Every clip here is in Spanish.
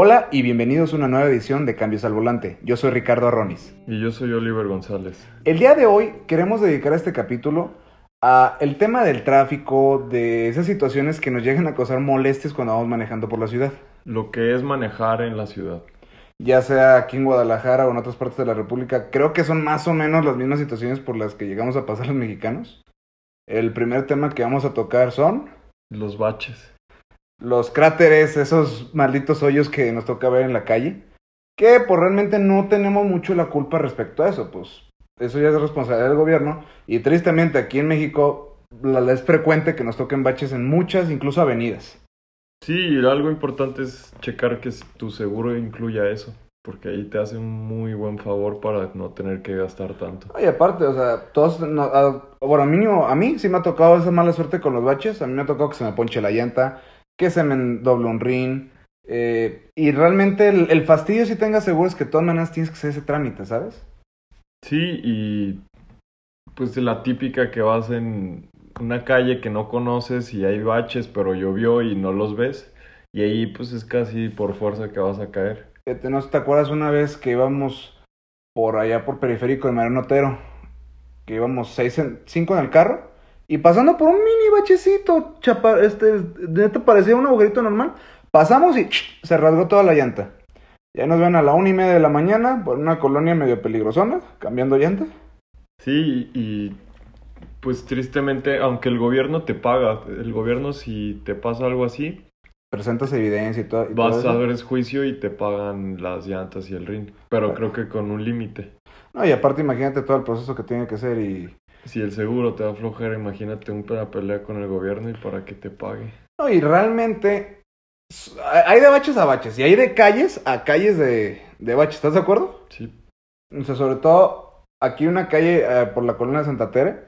Hola y bienvenidos a una nueva edición de Cambios al Volante. Yo soy Ricardo Arronis. Y yo soy Oliver González. El día de hoy queremos dedicar este capítulo a el tema del tráfico, de esas situaciones que nos llegan a causar molestias cuando vamos manejando por la ciudad. Lo que es manejar en la ciudad. Ya sea aquí en Guadalajara o en otras partes de la República, creo que son más o menos las mismas situaciones por las que llegamos a pasar los mexicanos. El primer tema que vamos a tocar son Los baches. Los cráteres, esos malditos hoyos que nos toca ver en la calle, que pues realmente no tenemos mucho la culpa respecto a eso, pues eso ya es responsabilidad del gobierno y tristemente aquí en México la, la es frecuente que nos toquen baches en muchas, incluso avenidas. Sí, algo importante es checar que tu seguro incluya eso. Porque ahí te hace un muy buen favor para no tener que gastar tanto. Y aparte, o sea, todos, no, a- bueno, mínimo, a mí sí me ha tocado esa mala suerte con los baches, a mí me ha tocado que se me ponche la llanta, que se me doble un rin, eh, y realmente el, el fastidio si tengas seguro es que de todas maneras tienes que hacer ese trámite, ¿sabes? Sí, y pues la típica que vas en una calle que no conoces y hay baches, pero llovió y no los ves. Y ahí pues es casi por fuerza que vas a caer. Este, no te acuerdas una vez que íbamos por allá por periférico de Mariano Otero, que íbamos seis en, cinco en el carro y pasando por un mini bachecito, chapa, este, neta parecía un agujerito normal, pasamos y ch, se rasgó toda la llanta. Ya nos ven a la una y media de la mañana por una colonia medio peligrosona, cambiando llanta. Sí, y pues tristemente, aunque el gobierno te paga, el gobierno si te pasa algo así, Presentas evidencia y todo. y vas todo a ver juicio y te pagan las llantas y el ring. Pero creo que con un límite. No, y aparte imagínate todo el proceso que tiene que ser y... Si el seguro te da flojera, imagínate una pelea con el gobierno y para que te pague. No, y realmente hay de baches a baches y hay de calles a calles de, de baches, ¿estás de acuerdo? Sí, O sea, sobre todo aquí una calle eh, por la colonia de Santa Tere,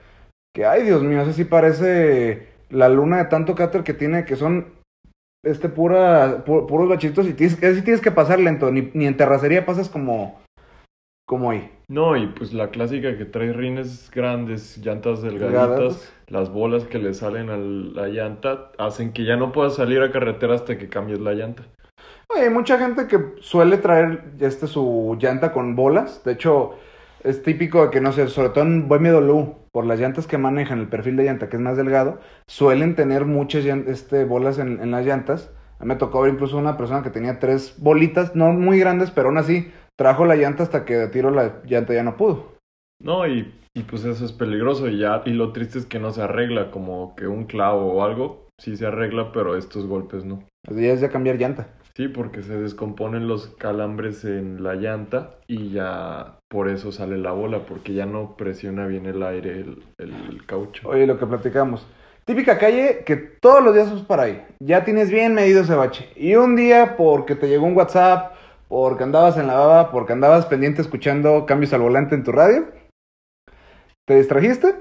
que ay Dios mío, eso sí parece la luna de tanto cáter que tiene, que son este pura, pu- puros bachitos y tienes, así tienes que pasar lento, ni, ni en terracería pasas como, como ahí. No, y pues la clásica que trae rines grandes, llantas Delgadas. delgaditas, las bolas que le salen a la llanta hacen que ya no puedas salir a carretera hasta que cambies la llanta. Oye, hay mucha gente que suele traer este su llanta con bolas. De hecho, es típico de que, no sé, sobre todo en BMW, por las llantas que manejan, el perfil de llanta que es más delgado, suelen tener muchas este, bolas en, en las llantas. A mí me tocó ver incluso una persona que tenía tres bolitas, no muy grandes, pero aún así trajo la llanta hasta que de tiro la llanta ya no pudo. No, y, y pues eso es peligroso y ya, y lo triste es que no se arregla, como que un clavo o algo, sí se arregla, pero estos golpes no. Así ya es ya cambiar llanta. Sí, porque se descomponen los calambres en la llanta y ya por eso sale la bola, porque ya no presiona bien el aire, el, el caucho. Oye, lo que platicamos. Típica calle que todos los días vas para ahí. Ya tienes bien medido ese bache. Y un día, porque te llegó un WhatsApp, porque andabas en la baba, porque andabas pendiente escuchando cambios al volante en tu radio, te distrajiste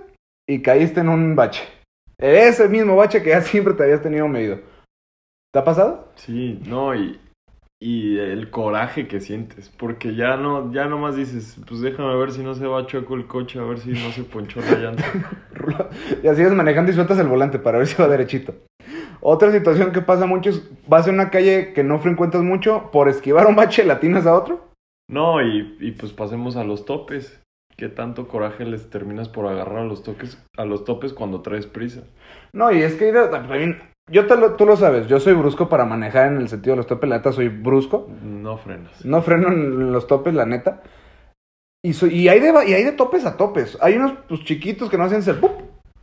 y caíste en un bache. Ese mismo bache que ya siempre te habías tenido medido. ¿Te ha pasado? Sí, no, y, y el coraje que sientes, porque ya no, ya nomás dices, pues déjame ver si no se va chueco el coche, a ver si no se ponchó la llanta. Y así es manejando y sueltas el volante para ver si va derechito. Otra situación que pasa mucho es, vas en una calle que no frecuentas mucho, por esquivar un bache latinas a otro. No, y, y pues pasemos a los topes. ¿Qué tanto coraje les terminas por agarrar a los toques, a los topes cuando traes prisa? No, y es que también, yo te lo, tú lo sabes, yo soy brusco para manejar en el sentido de los topes, la neta soy brusco. No frenas. No freno en los topes, la neta. Y, soy- y, hay de, y hay de topes a topes. Hay unos pues, chiquitos que no hacen ser.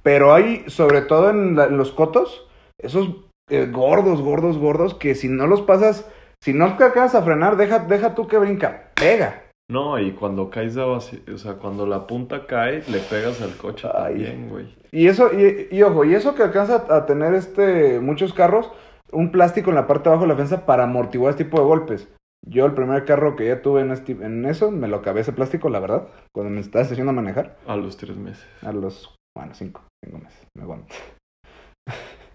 Pero hay, sobre todo en, la- en los cotos, esos eh, gordos, gordos, gordos, que si no los pasas, si no acabas a frenar, deja, deja tú que brinca, pega. No, y cuando caes a vaci- o sea, cuando la punta cae, le pegas al coche Ay. también, güey. Y eso, y, y ojo, y eso que alcanza a tener este muchos carros, un plástico en la parte de abajo de la fensa para amortiguar este tipo de golpes. Yo el primer carro que ya tuve en, este- en eso, me lo acabé ese plástico, la verdad, cuando me estaba haciendo a manejar. A los tres meses. A los, bueno, cinco, cinco meses, me aguanto.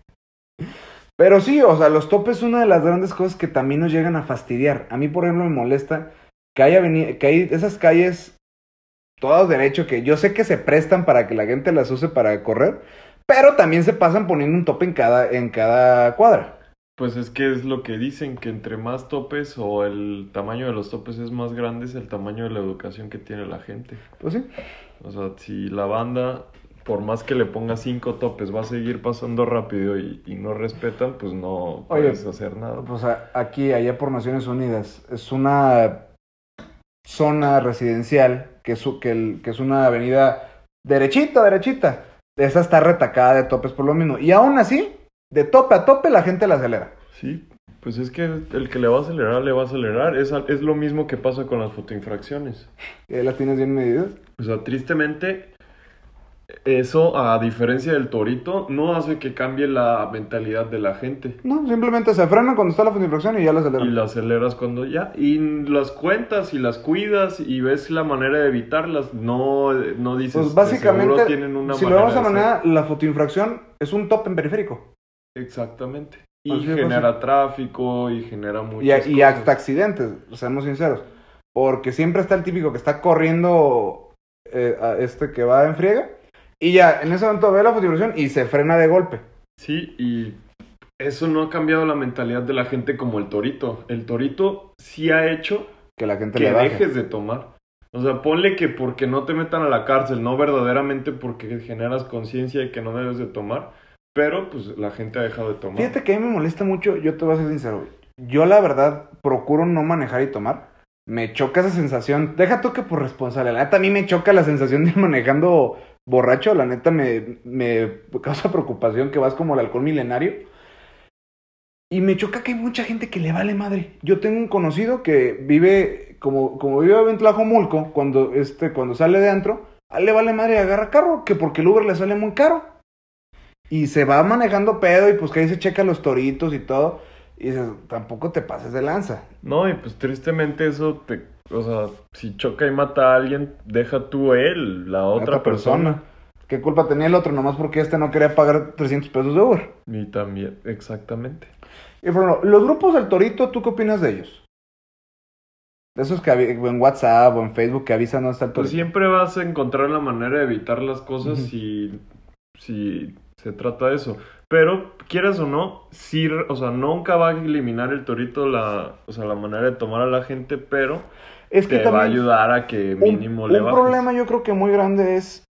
Pero sí, o sea, los topes es una de las grandes cosas que también nos llegan a fastidiar. A mí, por ejemplo, me molesta que haya aveni- que hay esas calles todas derecho que yo sé que se prestan para que la gente las use para correr, pero también se pasan poniendo un tope en cada, en cada cuadra. Pues es que es lo que dicen, que entre más topes o el tamaño de los topes es más grande, es el tamaño de la educación que tiene la gente. Pues sí. O sea, si la banda, por más que le ponga cinco topes, va a seguir pasando rápido y, y no respetan, pues no Oye, puedes hacer nada. Pues a- aquí, allá por Naciones Unidas, es una zona residencial que es, u- que, el- que es una avenida derechita, derechita. Esa está retacada de topes por lo mismo. Y aún así, de tope a tope, la gente la acelera. Sí, pues es que el que le va a acelerar, le va a acelerar. Es, lo mismo que pasa con las fotoinfracciones. Y ahí las tienes bien medidas. O sea, tristemente, eso, a diferencia del torito, no hace que cambie la mentalidad de la gente. No, simplemente se frenan cuando está la infracción y ya la Y aceleran. la aceleras cuando ya. Y las cuentas y las cuidas y ves la manera de evitarlas. No, no dices. Pues "De básicamente, tienen una si lo vemos de esa de hacer". manera, la fotoinfracción es un top en periférico. Exactamente. Y Así genera tráfico y genera muchas Y, y cosas. hasta accidentes, seamos sinceros. Porque siempre está el típico que está corriendo eh, a este que va en friega. Y ya, en ese momento ve la fotoinfracción y se frena de golpe. Sí, y eso no ha cambiado la mentalidad de la gente como el torito. El torito sí ha hecho Que la gente que le baje. dejes de tomar. O sea, ponle que porque no te metan a la cárcel, no verdaderamente porque generas conciencia de que no debes de tomar, pero pues la gente ha dejado de tomar. Fíjate que a mí me molesta mucho, yo te voy a ser sincero. Yo la verdad procuro no manejar y tomar. Me choca esa sensación. Deja tú que por responsabilidad. A mí me choca la sensación de ir manejando borracho. La neta me, me causa preocupación que vas como el alcohol milenario. Y me choca que hay mucha gente que le vale madre. Yo tengo un conocido que vive, como, como vive en Tlajomulco, cuando, este, cuando sale de antro, a él le vale madre y agarra carro, que porque el Uber le sale muy caro. Y se va manejando pedo y pues que ahí se checa los toritos y todo. Y dices, tampoco te pases de lanza. No, y pues tristemente eso te... O sea, si choca y mata a alguien, deja tú él, la otra, persona. ¿Qué culpa tenía el otro? Nomás porque este no quería pagar 300 pesos de Uber. Y también, exactamente. Y por ejemplo, los grupos del torito, ¿tú qué opinas de ellos? De esos que en WhatsApp o en Facebook que avisan dónde está el Pues torito. siempre vas a encontrar la manera de evitar las cosas si, si se trata de eso. Pero, quieras o no, sí, o sea, nunca va a eliminar el torito la, o sea, la manera de tomar a la gente, pero es que te va a ayudar a que un, mínimo le un problema yo creo que muy grande es...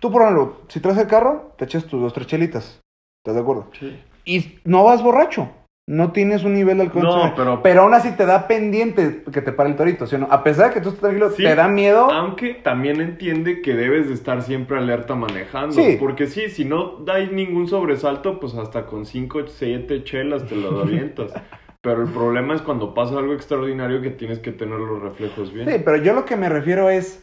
Tú, por ejemplo, si traes el carro, te echas tus dos, tres chelitas. ¿Estás de acuerdo? Sí. Y no vas borracho. No tienes un nivel de alcohol. No, pero- Pero aún así te da pendiente que te pare el torito, ¿sí o no? A pesar de que tú estás tranquilo, Sí. te da miedo. Aunque también entiende que debes de estar siempre alerta manejando. Sí. Porque sí, si no hay ningún sobresalto, pues hasta con 5, 7 chelas te lo avientas. Pero el problema es cuando pasa algo extraordinario que tienes que tener los reflejos bien. Sí, pero yo lo que me refiero es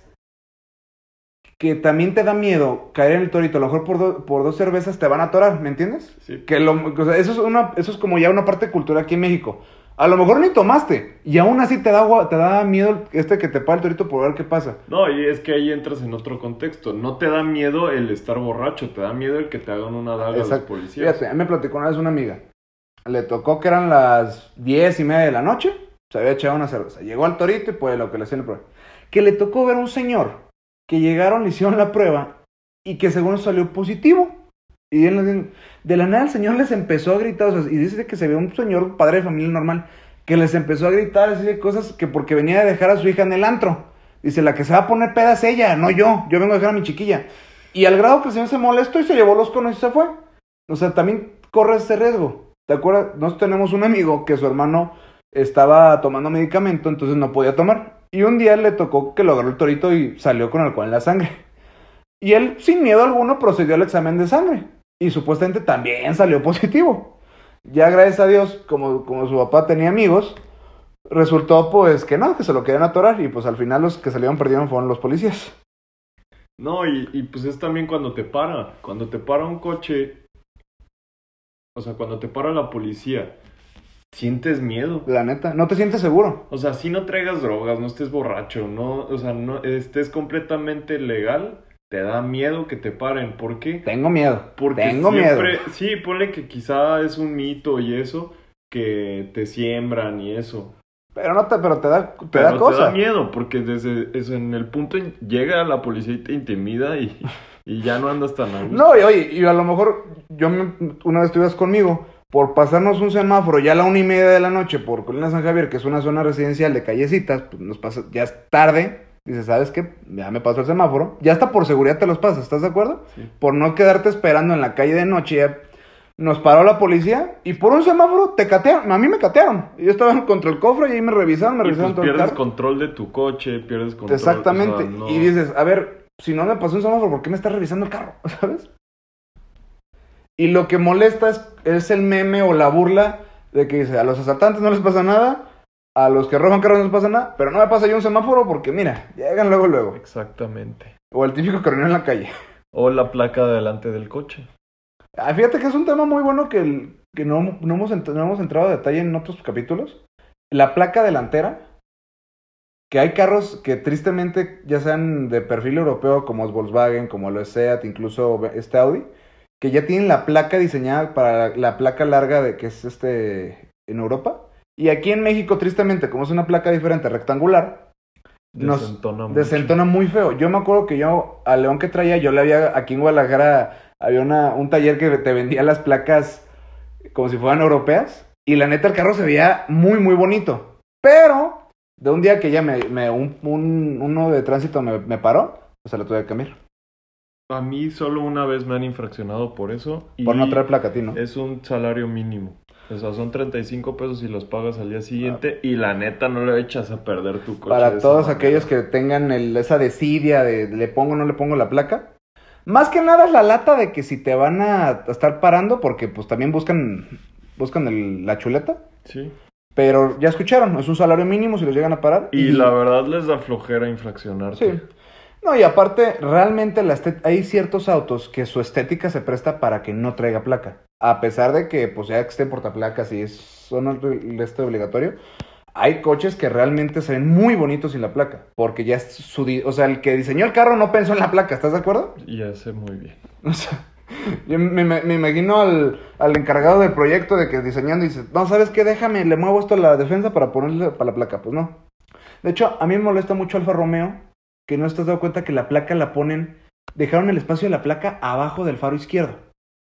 que también te da miedo caer en el torito. A lo mejor por, do- por dos cervezas te van a atorar, ¿me entiendes? Sí. Que lo, o sea, eso, es una, eso es como ya una parte cultural aquí en México. A lo mejor ni tomaste y aún así te da, te da miedo este que te pare el torito por ver qué pasa. No, y es que ahí entras en otro contexto. No te da miedo el estar borracho, te da miedo el que te hagan una daga los Exacto. policías. Fíjate, me platicó una vez una amiga. Le tocó que eran las diez y media de la noche. Se había echado una cerveza. Llegó al torito y pues lo que le hacían el prueba. Que le tocó ver a un señor que llegaron, le hicieron la prueba y que según salió positivo. Y él de la nada el señor les empezó a gritar. o sea, y dice que se ve un señor, padre de familia normal, que les empezó a gritar, a decirle cosas que porque venía de dejar a su hija en el antro. Dice, la que se va a poner peda es ella, no yo. Yo vengo a dejar a mi chiquilla. Y al grado que el señor se molestó y se llevó los conos y se fue. O sea, también corre ese riesgo. ¿Te acuerdas? Nosotros tenemos un amigo que su hermano estaba tomando medicamento, entonces no podía tomar. Y un día le tocó que lo agarró el torito y salió con alcohol en la sangre. Y él, sin miedo alguno, procedió al examen de sangre. Y supuestamente también salió positivo. Ya gracias a Dios, como, como su papá tenía amigos, resultó pues que no, que se lo querían atorar. Y pues al final los que salieron perdiendo fueron los policías. No, y pues es también cuando te para. Cuando te para un coche, o sea, cuando te para la policía, sientes miedo. La neta, no te sientes seguro. O sea, si no traigas drogas, no estés borracho, no, o sea, no estés completamente legal, te da miedo que te paren. ¿Por qué? Tengo miedo. Porque Tengo siempre, miedo. sí, ponle que quizá es un mito y eso, que te siembran y eso. Pero no te, pero te da, te Pero da te cosa. da miedo, porque desde eso, en el punto llega la policía y te intimida y, y ya no andas tan a gusto. No, y oye, y a lo mejor yo me- una vez estuvieras conmigo, por pasarnos un semáforo ya a la una y media de la noche por Colina San Javier, que es una zona residencial de callecitas, pues nos pasa, ya es tarde, dices, ¿sabes qué? Ya me pasó el semáforo, ya hasta por seguridad te los pasas, ¿estás de acuerdo? Sí. Por no quedarte esperando en la calle de noche, ya nos paró la policía y por un semáforo te catearon, a mí me catearon, yo estaba contra el cofre y ahí me revisaron, me Y pues revisaron todo el pierdes control de tu coche, pierdes control. Exactamente. o sea, no- Y dices, a ver, si no me pasó un semáforo, ¿por qué me estás revisando el carro? ¿Sabes? Y lo que molesta es, es el meme o la burla de que dice, a los asaltantes no les pasa nada, a los que roban carros no les pasa nada, pero no me pasa yo un semáforo porque mira, llegan luego, luego. Exactamente. O el típico coronel en la calle. O la placa delante del coche. Ah, fíjate que es un tema muy bueno que, no, no hemos, no hemos entrado a detalle en otros capítulos. La placa delantera, que hay carros que tristemente ya sean de perfil europeo como es Volkswagen, como lo es Seat, incluso este Audi, que ya tienen la placa diseñada para la placa larga de que es este en Europa. Y aquí en México, tristemente, como es una placa diferente, rectangular, Nos Desentona mucho. desentona muy feo. Yo me acuerdo que yo, al León que traía, yo le había, aquí en Guadalajara, había una, un taller que te vendía las placas como si fueran europeas. Y la neta, el carro se veía muy, muy bonito. Pero, de un día que ya me, me- un, un- uno de tránsito me, me paró, pues se lo tuve que cambiar. A mí solo una vez me han infraccionado por eso. Y Por no traer placa a ti, ¿no? Es un salario mínimo. O sea, son 35 pesos y los pagas al día siguiente. Y la neta no le echas a perder tu coche. Para todos manera. aquellos que tengan el- esa desidia de le pongo o no le pongo la placa. Más que nada es la lata de que si te van a, a estar parando, porque pues también buscan, buscan el- la chuleta. Sí. Pero ya escucharon, es un salario mínimo si los llegan a parar. Y la verdad les da flojera infraccionarte. Sí. No, y aparte, realmente la hay ciertos autos que su estética se presta para que no traiga placa. A pesar de que, pues ya estén portaplacas y es, son este obligatorio, hay coches que realmente se ven muy bonitos sin la placa. Porque ya es su... O sea, el que diseñó el carro no pensó en la placa, ¿estás de acuerdo? Y hace muy bien. O sea, yo me, me- imagino al, al encargado del proyecto de que diseñando dice, no, ¿sabes qué? Déjame, le muevo esto a la defensa para ponerle para la placa. Pues no. De hecho, a mí me molesta mucho Alfa Romeo que no estás dado cuenta que la placa la ponen, dejaron el espacio de la placa abajo del faro izquierdo.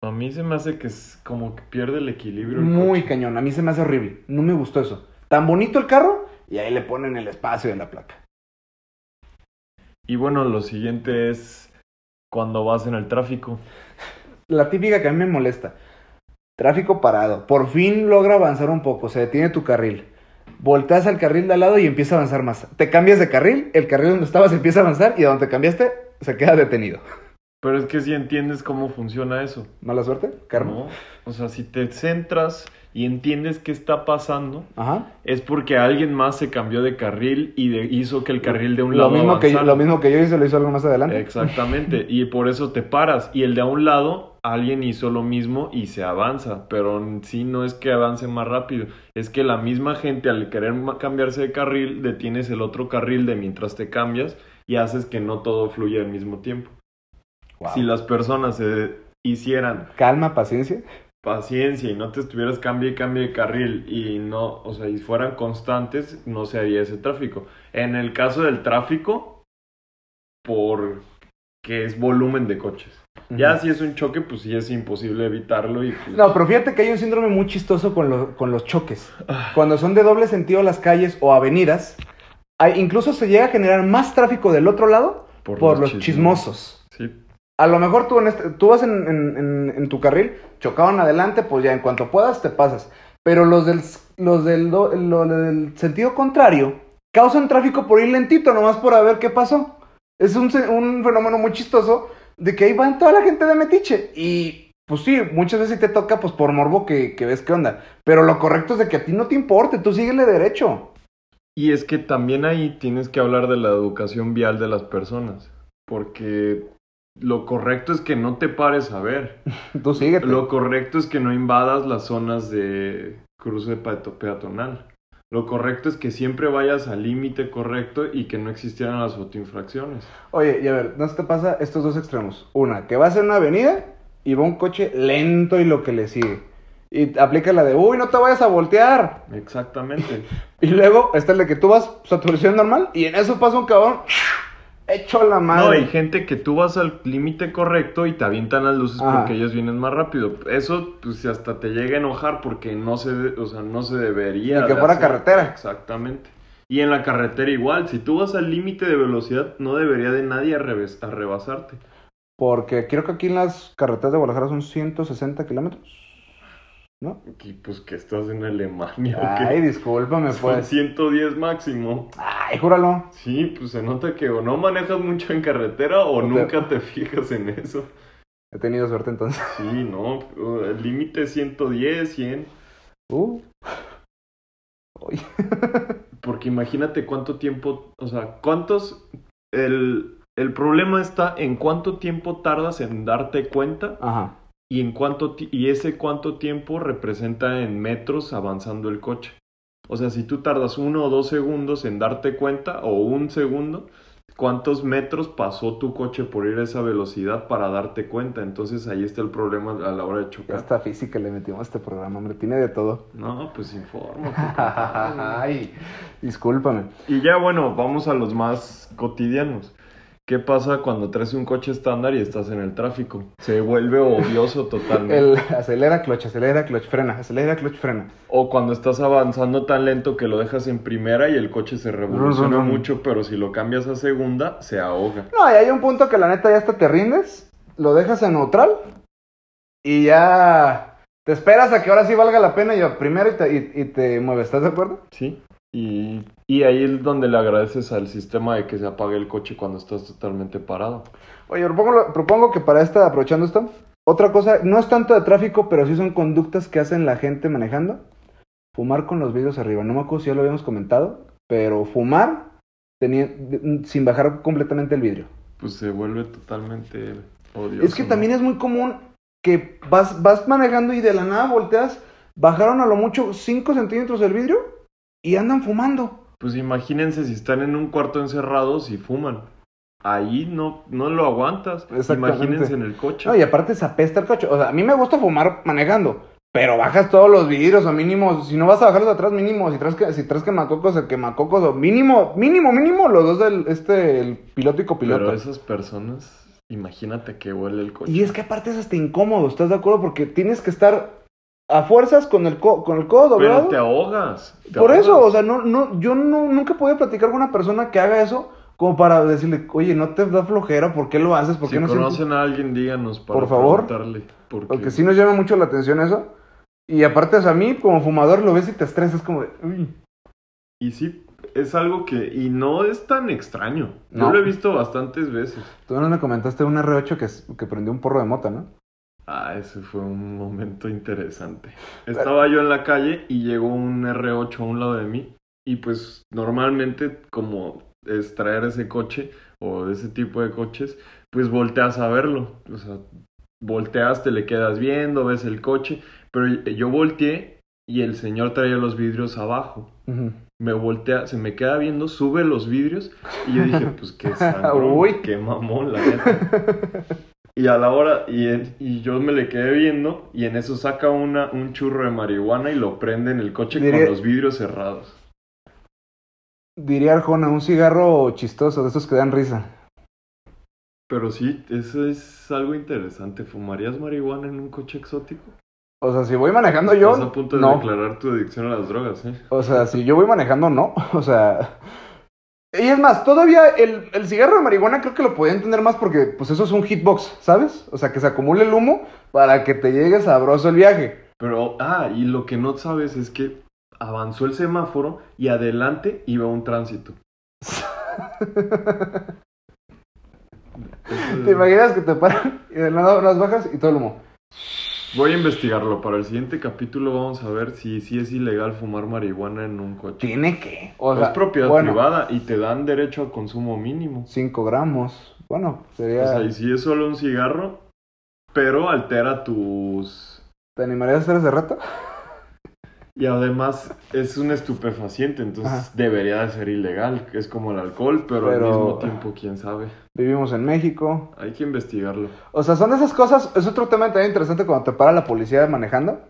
A mí se me hace que es como que pierde el equilibrio. el Muy coche. cañón, a mí se me hace horrible. No me gustó eso. Tan bonito el carro y ahí le ponen el espacio de la placa. Y bueno, lo siguiente es cuando vas en el tráfico. La típica que a mí me molesta. Tráfico parado. Por fin logra avanzar un poco. Se detiene tu carril. Volteas al carril de al lado y empieza a avanzar más. Te cambias de carril, el carril donde estabas empieza a avanzar y donde te cambiaste se queda detenido. Pero es que si entiendes cómo funciona eso. ¿Mala suerte? Karma. ¿no? O sea, si te centras y entiendes qué está pasando, Ajá. es porque alguien más se cambió de carril y de- hizo que el carril de un Lo lado mismo, que yo, lo mismo que yo hice, lo hizo algo más adelante. Exactamente, y por eso te paras. Y el de a un lado, alguien hizo lo mismo y se avanza, pero en sí no es que avance más rápido, es que la misma gente al querer cambiarse de carril, detienes el otro carril de mientras te cambias y haces que no todo fluya al mismo tiempo. Wow. Si las personas se hicieran Calma, paciencia. paciencia y no te estuvieras cambie y cambie de carril y no, o sea, y fueran constantes, no se haría ese tráfico. En el caso del tráfico, porque es volumen de coches. Ya si es un choque, pues sí es imposible evitarlo y pues, No, pero fíjate que hay un síndrome muy chistoso con, lo- con los choques. Ah. Cuando son de doble sentido las calles o avenidas, hay, incluso se llega a generar más tráfico del otro lado por, los chismosos. Sí, A lo mejor tú, en este- tú vas en, tu carril, chocaban adelante, pues ya en cuanto puedas te pasas. Pero los del, los del, del sentido contrario causan tráfico por ir lentito, nomás por a ver qué pasó. Es un, fenómeno muy chistoso de que ahí van toda la gente de metiche. Y pues sí, muchas veces te toca pues por morbo que, que ves qué onda. Pero lo correcto es de que a ti no te importe, tú síguele derecho. Y es que también ahí tienes que hablar de la educación vial de las personas, porque lo correcto es que no te pares a ver. Tú síguete. Lo correcto es que no invadas las zonas de cruce peatonal. Lo correcto es que siempre vayas al límite correcto y que no existieran las autoinfracciones. Oye, y a ver, ¿no te pasa estos dos extremos? Una, que vas en una avenida y va un coche lento y lo que le sigue. Y aplica la de, uy, no te vayas a voltear. Exactamente. Y luego está el de que tú vas a tu normal y en eso pasa un cabrón hecho la No, madre. hay gente que tú vas al límite correcto y te avientan las luces Ajá. porque ellos vienen más rápido. Eso, pues, hasta te llega a enojar porque no se, o sea, no se debería. Ni que de fuera hacer. carretera. Exactamente. Y en la carretera igual, si tú vas al límite de velocidad, no debería de nadie a, revés- a rebasarte. Porque creo que aquí en las carreteras de Guadalajara son 160 kilómetros. ¿No? Y pues que estás en Alemania. Ay, discúlpame, Son pues. 110 máximo. Ay, júralo. Sí, pues se nota que o no manejas mucho en carretera o nunca te fijas en eso. He tenido suerte entonces. Sí, no, el límite es 110, 100. Uh. Uy. Porque imagínate cuánto tiempo, o sea, cuántos... El, el problema está en cuánto tiempo tardas en darte cuenta Ajá. Y en cuánto y ese cuánto tiempo representa en metros avanzando el coche. O sea, si tú tardas uno o dos segundos en darte cuenta o un segundo, ¿cuántos metros pasó tu coche por ir a esa velocidad para darte cuenta? Entonces ahí está el problema a la hora de chocar. Esta física le metimos a este programa, hombre. Tiene de todo. No, pues infórmate. Ay, discúlpame. Y ya bueno, vamos a los más cotidianos. ¿Qué pasa cuando traes un coche estándar y estás en el tráfico? Se vuelve odioso totalmente. El acelera, clutch, acelera, clutch, frena, acelera, clutch, frena. O cuando estás avanzando tan lento que lo dejas en primera y el coche se revoluciona mucho, pero si lo cambias a segunda, se ahoga. No, y hay un punto que la neta ya hasta te rindes, lo dejas en neutral y ya te esperas a que ahora sí valga la pena y a primero y te, y- y te mueves, ¿estás de acuerdo? Sí. Y, y ahí es donde le agradeces al sistema de que se apague el coche cuando estás totalmente parado. Oye, propongo, propongo que para esta, aprovechando esto, otra cosa, no es tanto de tráfico, pero sí son conductas que hacen la gente manejando. Fumar con los vidrios arriba. No me acuerdo si ya lo habíamos comentado, pero fumar sin bajar completamente el vidrio. Pues se vuelve totalmente odioso. Es que ¿no? también es muy común que vas, vas manejando y de la nada volteas, bajaron a lo mucho 5 centímetros el vidrio y andan fumando. Pues imagínense si están en un cuarto encerrados y fuman. Ahí no, no lo aguantas. Imagínense en el coche. No, y aparte se apesta el coche. O sea, a mí me gusta fumar manejando, pero bajas todos los vidrios o mínimo, si no vas a bajarlos de atrás, mínimo, si traes, que, si traes quemacocos, el quemacocos, o mínimo, mínimo, mínimo, los dos del, este, el piloto y copiloto. Pero esas personas, imagínate que huele el coche. Y es que aparte es hasta incómodo, ¿estás de acuerdo? Porque tienes que estar a fuerzas con el, co- con el codo doblado. Pero te ahogas. te Por eso, o sea, no, no, yo no, nunca podido platicar con una persona que haga eso como para decirle, oye, no te da flojera, ¿por qué lo haces? ¿Por si qué no sientes-?" conocen a alguien, díganos para Por favor. preguntarle. Porque, Porque sí nos llama mucho la atención eso. Y aparte, o sea, a mí como fumador lo ves y te estresas como de, uy. Y sí, es algo que... Y no es tan extraño. No. Yo lo he visto bastantes veces. Tú no me comentaste un R8 que, es- que prendió un porro de mota, ¿no? Ah, ese fue un momento interesante. Estaba yo en la calle y llegó un R8 a un lado de mí. Y pues normalmente como es traer ese coche o ese tipo de coches, pues volteas a verlo. O sea, volteas, te le quedas viendo, ves el coche. Pero yo volteé y el señor traía los vidrios abajo. Ujú. Me voltea, se me queda viendo, sube los vidrios y yo dije, pues qué sangrón, qué mamón, la neta. Y a la hora, y, en- y yo me le quedé viendo y en eso saca una, un churro de marihuana y lo prende en el coche con los vidrios cerrados. Diría Arjona, un cigarro chistoso, de esos que dan risa. Pero sí, eso es algo interesante. ¿Fumarías marihuana en un coche exótico? O sea, si voy manejando yo, Estás a punto de no. declarar tu adicción a las drogas, ¿eh? O sea, si yo voy manejando, no. O sea... Y es más, todavía el, el cigarro de marihuana creo que lo podía entender más porque pues eso es un hitbox, ¿sabes? O sea, que se acumule el humo para que te llegue sabroso el viaje. Pero, ah, y lo que no sabes es que avanzó el semáforo y adelante iba un tránsito. ¿Te imaginas que te paran y de nada las bajas y todo el humo? Voy a investigarlo. Para el siguiente capítulo vamos a ver si, si es ilegal fumar marihuana en un coche. Tiene que. O es sea, propiedad bueno, privada y te dan derecho a consumo mínimo. 5 gramos. Bueno, sería... O sea, y si es solo un cigarro, pero altera tus... ¿Te animarías a hacer ese reto? Y además es un estupefaciente, entonces Ajá. debería de ser ilegal, es como el alcohol, pero, Pero- al mismo tiempo, quién sabe. Vivimos en México. Hay que investigarlo. O sea, son esas cosas. Es otro tema también interesante cuando te para la policía manejando.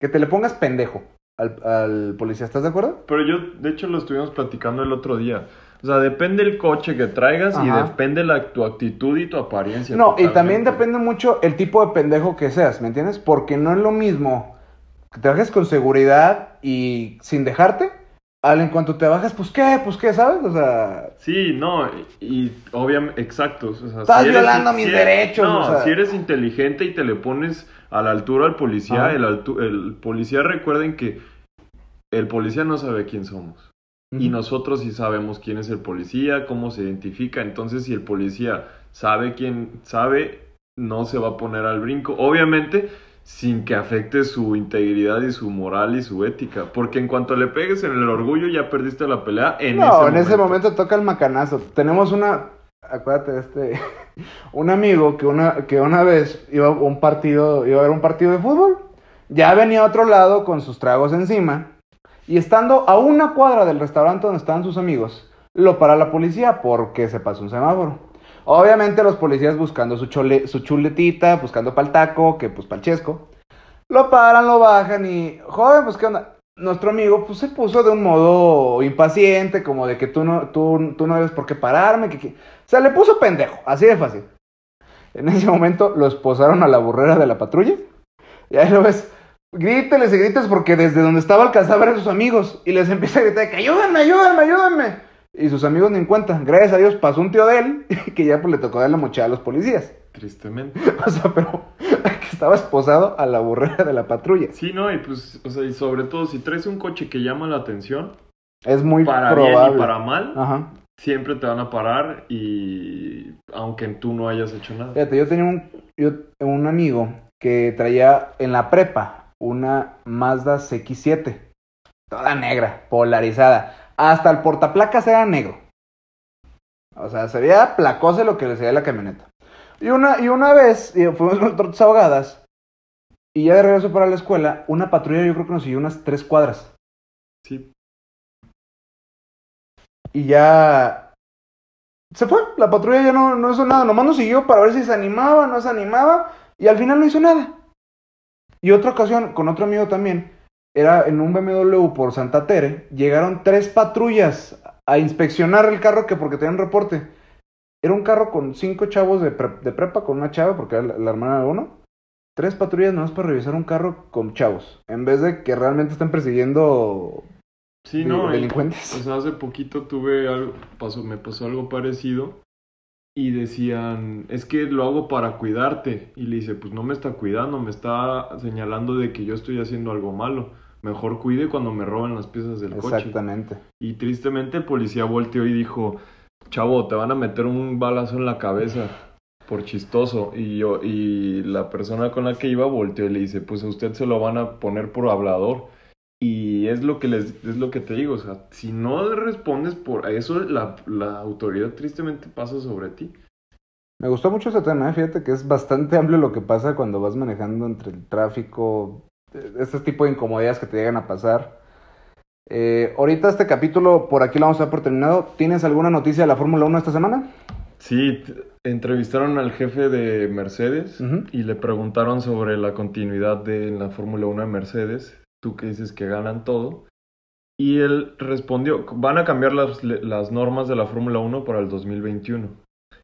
Que te le pongas pendejo al, al policía. ¿Estás de acuerdo? Pero yo, de hecho, lo estuvimos platicando el otro día. O sea, depende el coche que traigas y depende la, tu actitud y tu apariencia. No, y también depende mucho el tipo de pendejo que seas, ¿me entiendes? Porque no es lo mismo que te bajes con seguridad y sin dejarte, al en cuanto te bajas, pues qué, pues qué, ¿sabes? O sea, Sí, no, y, obviamente, exacto. o sea, Estás eres- violando mis eres- derechos, No, o sea. si eres inteligente y te le pones a la altura al policía, el, altu- el policía recuerden que el policía no sabe quién somos. Y nosotros sí sabemos quién es el policía, cómo se identifica. Entonces, si el policía sabe quién sabe, no se va a poner al brinco. Obviamente, sin que afecte su integridad y su moral y su ética. Porque en cuanto le pegues en el orgullo, ya perdiste la pelea en no, ese en ese momento toca el macanazo. Tenemos una, acuérdate de este, un amigo que una, que una vez iba a un partido, iba a ver un partido de fútbol, ya venía a otro lado con sus tragos encima, y estando a una cuadra del restaurante donde estaban sus amigos, lo para la policía porque se pasó un semáforo. Obviamente los policías buscando su, chole- su chuletita, buscando pa'l taco, que pues pa'l chesco. Lo paran, lo bajan y, joven, pues qué onda. Nuestro amigo pues se puso de un modo impaciente, como de que tú no, tú, tú no debes por qué pararme, que, le puso pendejo, así de fácil. En ese momento lo esposaron a la burrera de la patrulla. Y ahí lo ves, gríteles y grites porque desde donde estaba alcanzaba a ver a sus amigos. Y les empieza a gritar que ayúdenme, ayúdenme, ayúdenme. Y sus amigos ni en cuenta. Gracias a Dios pasó un tío de él que ya pues le tocó dar la mochila a los policías. Tristemente. O sea, pero que estaba esposado a la burrera de la patrulla. Sí, no, y pues, o sea, y sobre todo, si traes un coche que llama la atención, Es muy para probable. bien y para mal, Ajá. siempre te van a parar y aunque tú no hayas hecho nada. Fíjate, yo tenía un, yo- un amigo que traía en la prepa una Mazda CX-7. Toda negra, polarizada. Hasta el portaplacas era negro. O sea, se veía placoso lo que le sería la camioneta. Y una, y una vez y fuimos con tortas ahogadas. Y ya de regreso para la escuela, una patrulla yo creo que nos siguió unas tres cuadras. Sí, Y ya se fue. La patrulla ya no, no hizo nada. Nomás nos siguió para ver si se animaba, no se animaba. Y al final no hizo nada. Y otra ocasión, con otro amigo también, era en un BMW por Santa Tere. Llegaron tres patrullas a inspeccionar el carro que porque tenían reporte. Era un carro con cinco chavos de, pre- de prepa, con una chava, porque era la, la hermana de uno. Tres patrullas nomás para revisar un carro con chavos. En vez de que realmente estén persiguiendo sí, de- no. delincuentes. Sea, hace poquito tuve algo, pasó, me pasó algo parecido y decían, es que lo hago para cuidarte. Y le dice, pues no me está cuidando, me está señalando de que yo estoy haciendo algo malo. Mejor cuide cuando me roban las piezas del coche. Exactamente. Y tristemente el policía volteó y dijo, chavo, te van a meter un balazo en la cabeza por chistoso. Y yo, y la persona con la que iba volteó y le dice, pues a usted se lo van a poner por hablador. Y es lo que les, es lo que te digo, o sea, si no respondes por eso, la, la autoridad tristemente pasa sobre ti. Me gustó mucho ese tema, ¿eh? fíjate que es bastante amplio lo que pasa cuando vas manejando entre el tráfico, eh, este tipo de incomodidades que te llegan a pasar. Eh, ahorita este capítulo por aquí lo vamos a dar por terminado. ¿Tienes alguna noticia de la Fórmula 1 esta semana? Sí, entrevistaron al jefe de Mercedes y le preguntaron sobre la continuidad de la Fórmula 1 de Mercedes. Tú que dices que ganan todo. Y él respondió, van a cambiar las, las normas de la Fórmula 1 para el 2021.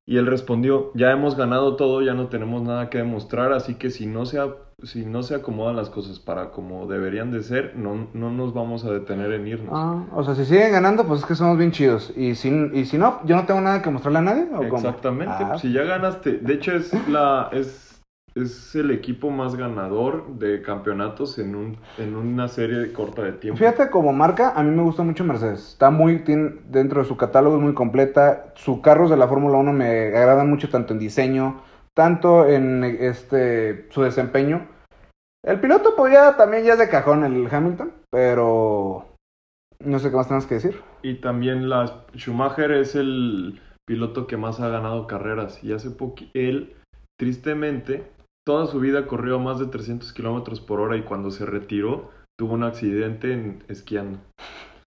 Y él respondió, ya hemos ganado todo, ya no tenemos nada que demostrar, así que si no se, si no se acomodan las cosas para como deberían de ser, no, no nos vamos a detener en irnos. Ah, o sea, si siguen ganando, pues es que somos bien chidos. Y si, y si no, yo no tengo nada que mostrarle a nadie. ¿o? Exactamente, Ah, pues, si ya ganaste, de hecho es la es, es el equipo más ganador de campeonatos en un en una serie corta de tiempo. Fíjate, como marca, a mí me gusta mucho Mercedes. Está muy, tiene, dentro de su catálogo es muy completa. Sus carros de la Fórmula 1 me agradan mucho, tanto en diseño, tanto en este su desempeño. El piloto, pues ya también ya es de cajón el Hamilton, pero no sé qué más tenemos que decir. Y también la Schumacher es el piloto que más ha ganado carreras y hace poco él tristemente toda su vida corrió a más de 300 kilómetros por hora y cuando se retiró tuvo un accidente en esquiando.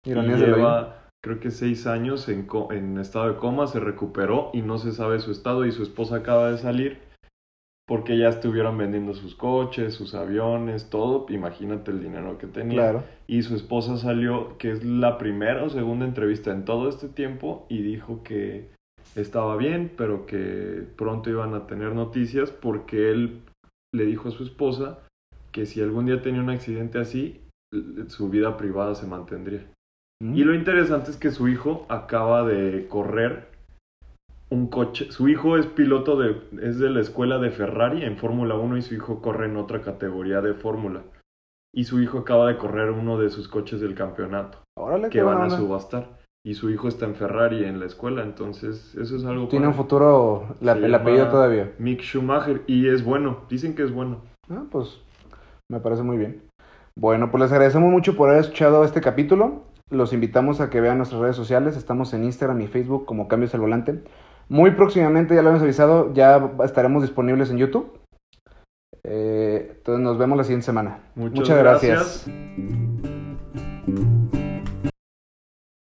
Y lleva, creo que seis años en, en estado de coma, se recuperó y no se sabe su estado y su esposa acaba de salir porque ya estuvieron vendiendo sus coches, sus aviones, todo. Imagínate el dinero que tenía. Claro. Y su esposa salió, que es la primera o segunda entrevista en todo este tiempo, y dijo que estaba bien, pero que pronto iban a tener noticias porque él le dijo a su esposa que si algún día tenía un accidente así, su vida privada se mantendría. Mm. Y lo interesante es que su hijo acaba de correr un coche. Su hijo es piloto de, es de la escuela de Ferrari en Fórmula 1 y su hijo corre en otra categoría de Fórmula. Y su hijo acaba de correr uno de sus coches del campeonato Órale, que van a subastar. Y su hijo está en Ferrari en la escuela, entonces eso es algo Tiene un futuro, la- el apellido todavía. Mick Schumacher y es bueno, dicen que es bueno. Ah, pues me parece muy bien. Bueno, pues les agradecemos mucho por haber escuchado este capítulo. Los invitamos a que vean nuestras redes sociales. Estamos en Instagram y Facebook como Cambios al Volante. Muy próximamente, ya lo hemos avisado, ya estaremos disponibles en YouTube. Eh, entonces nos vemos la siguiente semana. Muchas Muchas gracias. gracias.